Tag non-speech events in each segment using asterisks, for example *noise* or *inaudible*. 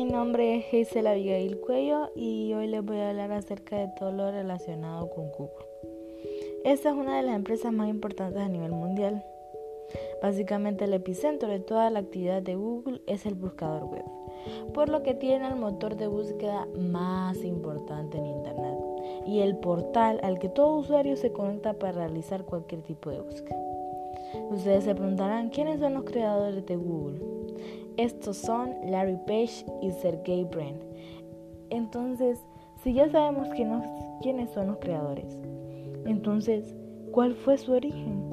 mi nombre es Hazel Abigail Cuello y hoy les voy a hablar acerca de todo lo relacionado con Google. Esta es una de las empresas más importantes a nivel mundial. Básicamente el epicentro de toda la actividad de Google es el buscador web, por lo que tiene el motor de búsqueda más importante en Internet y el portal al que todo usuario se conecta para realizar cualquier tipo de búsqueda. Ustedes se preguntarán quiénes son los creadores de Google. Estos son Larry Page y Sergey Brin. Entonces, si ya sabemos quiénes son los creadores, entonces, ¿cuál fue su origen?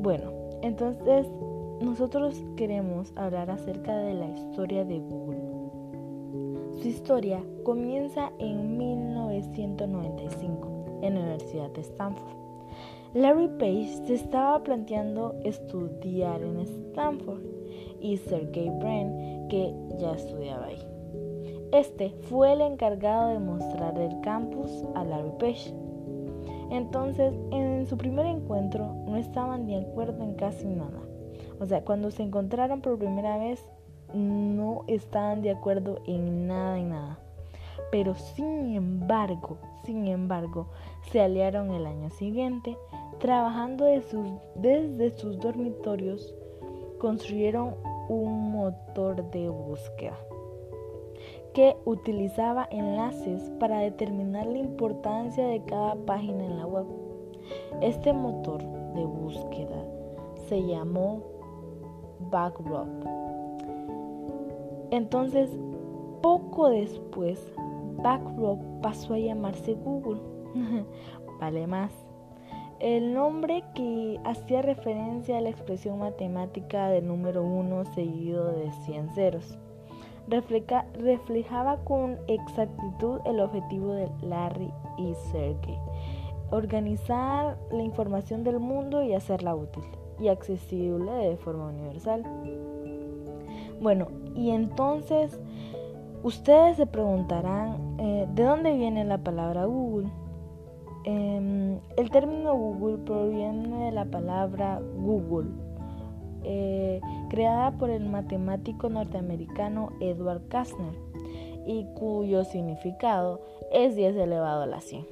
Bueno, entonces nosotros queremos hablar acerca de la historia de Google. Su historia comienza en 1995 en la Universidad de Stanford. Larry Page se estaba planteando estudiar en Stanford y Sergey Brin, que ya estudiaba ahí. Este fue el encargado de mostrar el campus a Larry Page. Entonces, en su primer encuentro no estaban de acuerdo en casi nada. O sea, cuando se encontraron por primera vez, no estaban de acuerdo en nada y nada. Pero sin embargo, sin embargo, se aliaron el año siguiente, trabajando desde sus dormitorios, construyeron un motor de búsqueda que utilizaba enlaces para determinar la importancia de cada página en la web. Este motor de búsqueda se llamó Backrub. Entonces, poco después, Backrub pasó a llamarse Google. *laughs* vale más el nombre que hacía referencia a la expresión matemática del número 1 seguido de 100 ceros. reflejaba con exactitud el objetivo de Larry y Sergey, organizar la información del mundo y hacerla útil y accesible de forma universal. Bueno, y entonces ustedes se preguntarán, eh, ¿de dónde viene la palabra Google? Em, el término Google proviene de la palabra Google, eh, creada por el matemático norteamericano Edward Kastner y cuyo significado es 10 elevado a la 100.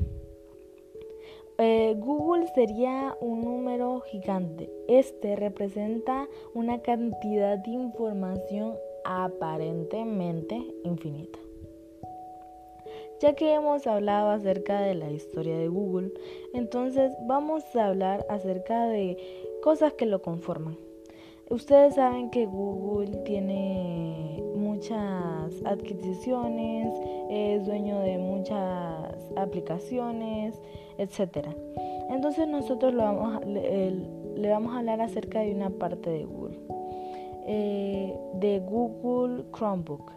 Eh, Google sería un número gigante. Este representa una cantidad de información aparentemente infinita. Ya que hemos hablado acerca de la historia de Google, entonces vamos a hablar acerca de cosas que lo conforman. Ustedes saben que Google tiene muchas adquisiciones, es dueño de muchas aplicaciones, etc. Entonces nosotros le vamos, a, hablar acerca de una parte de Google, eh, de Google Chromebook.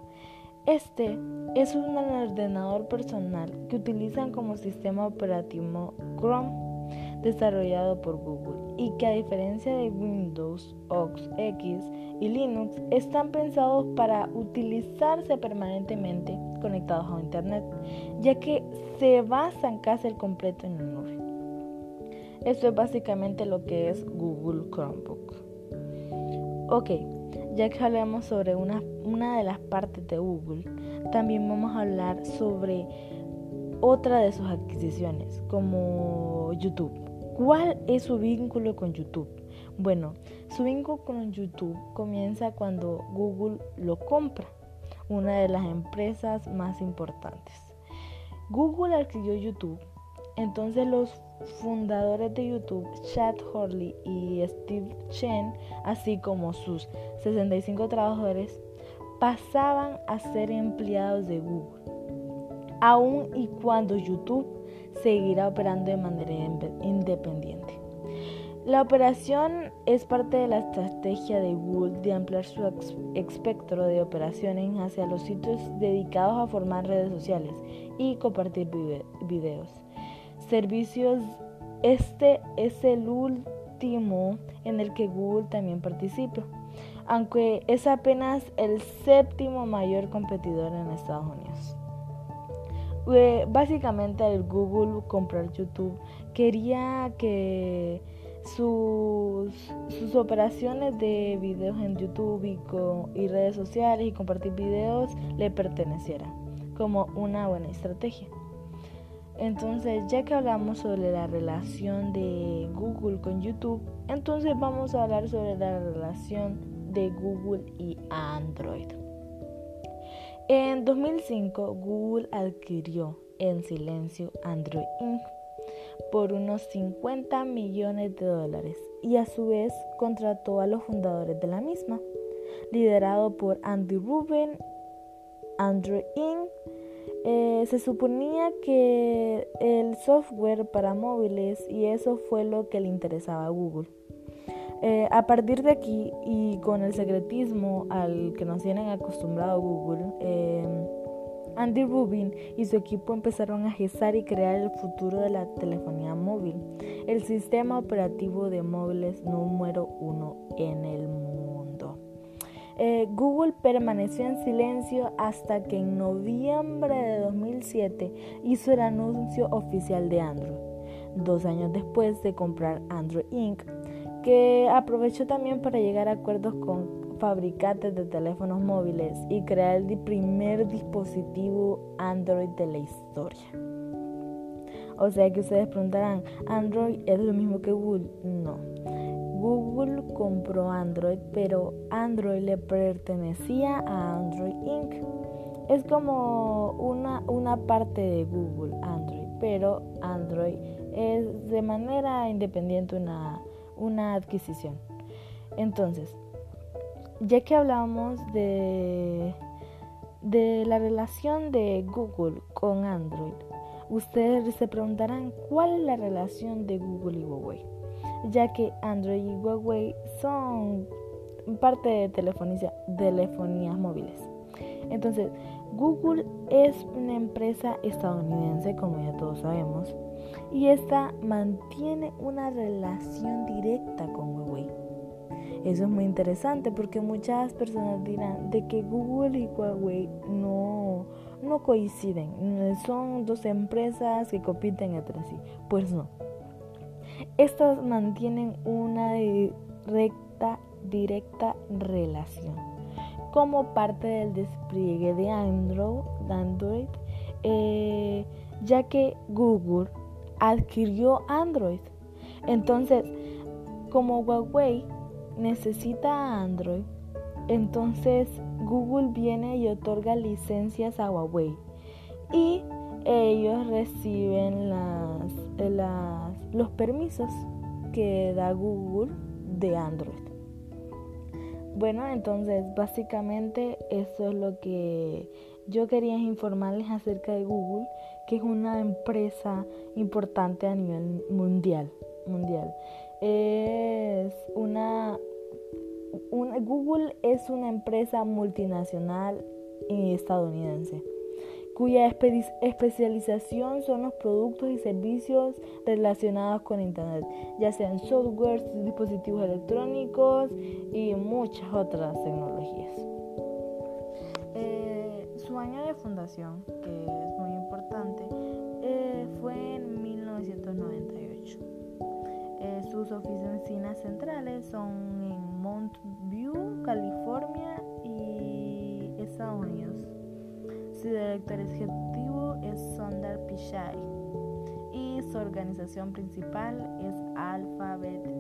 Este es un ordenador personal que utilizan como sistema operativo Chrome desarrollado por Google y que a diferencia de Windows, OS X y Linux están pensados para utilizarse permanentemente conectados a Internet, ya que se basan casi el completo en la nube. Esto es básicamente lo que es Google Chromebook. Ok, ya que hablamos sobre una, una de las partes de Google, también vamos a hablar sobre otra de sus adquisiciones, como YouTube. ¿Cuál es su vínculo con YouTube? Bueno, su vínculo con YouTube comienza cuando Google lo compra, una de las empresas más importantes. Google adquirió YouTube entonces los fundadores de YouTube, Chad Hurley y Steve Chen, así como sus 65 trabajadores, pasaban a ser empleados de Google, aun y cuando YouTube seguirá operando de manera independiente. La operación es parte de la estrategia de Google de ampliar su espectro de operaciones hacia los sitios dedicados a formar redes sociales y compartir videos servicios. Este es el último en el que Google también participa, aunque es apenas el séptimo mayor competidor en Estados Unidos. Eh, básicamente el Google comprar YouTube quería que sus, sus operaciones de videos en YouTube y, y redes sociales y compartir videos le pertenecieran como una buena estrategia. Entonces, ya que hablamos sobre la relación de Google con YouTube, entonces vamos a hablar sobre la relación de Google y Android. En 2005, Google adquirió en silencio Android Inc. por unos 50 millones de dólares y a su vez contrató a los fundadores de la misma, liderado por Andy Rubin. Android Inc eh, se suponía que el software para móviles y eso fue lo que le interesaba a Google. Eh, a partir de aquí y con el secretismo al que nos tienen acostumbrado Google, eh, Andy Rubin y su equipo empezaron a gestar y crear el futuro de la telefonía móvil, el sistema operativo de móviles número uno en el mundo. Eh, Google permaneció en silencio hasta que en noviembre de 2007 hizo el anuncio oficial de Android, dos años después de comprar Android Inc., que aprovechó también para llegar a acuerdos con fabricantes de teléfonos móviles y crear el primer dispositivo Android de la historia. O sea que ustedes preguntarán, ¿Android es lo mismo que Google? No. Google compró Android, pero Android le pertenecía a Android Inc. Es como una, una parte de Google, Android, pero Android es de manera independiente una, una adquisición. Entonces, ya que hablamos de, de la relación de Google con Android, ustedes se preguntarán cuál es la relación de Google y Huawei ya que Android y Huawei son parte de telefonías móviles. Entonces, Google es una empresa estadounidense, como ya todos sabemos, y esta mantiene una relación directa con Huawei. Eso es muy interesante porque muchas personas dirán de que Google y Huawei no, no coinciden, son dos empresas que compiten entre sí. Pues no, estas mantienen una directa, directa relación. Como parte del despliegue de Android, eh, ya que Google adquirió Android. Entonces, como Huawei necesita Android, entonces Google viene y otorga licencias a Huawei. Y ellos reciben las, las, los permisos que da Google de Android. Bueno, entonces básicamente eso es lo que yo quería informarles acerca de Google, que es una empresa importante a nivel mundial. mundial. Es una, Google es una empresa multinacional estadounidense cuya especialización son los productos y servicios relacionados con Internet, ya sean software, dispositivos electrónicos y muchas otras tecnologías. Eh, su año de fundación, que es muy eh, fue en 1998. Eh, sus oficinas centrales son en Mount View, California y Estados Unidos. Su director ejecutivo es Sundar Pichai y su organización principal es Alphabet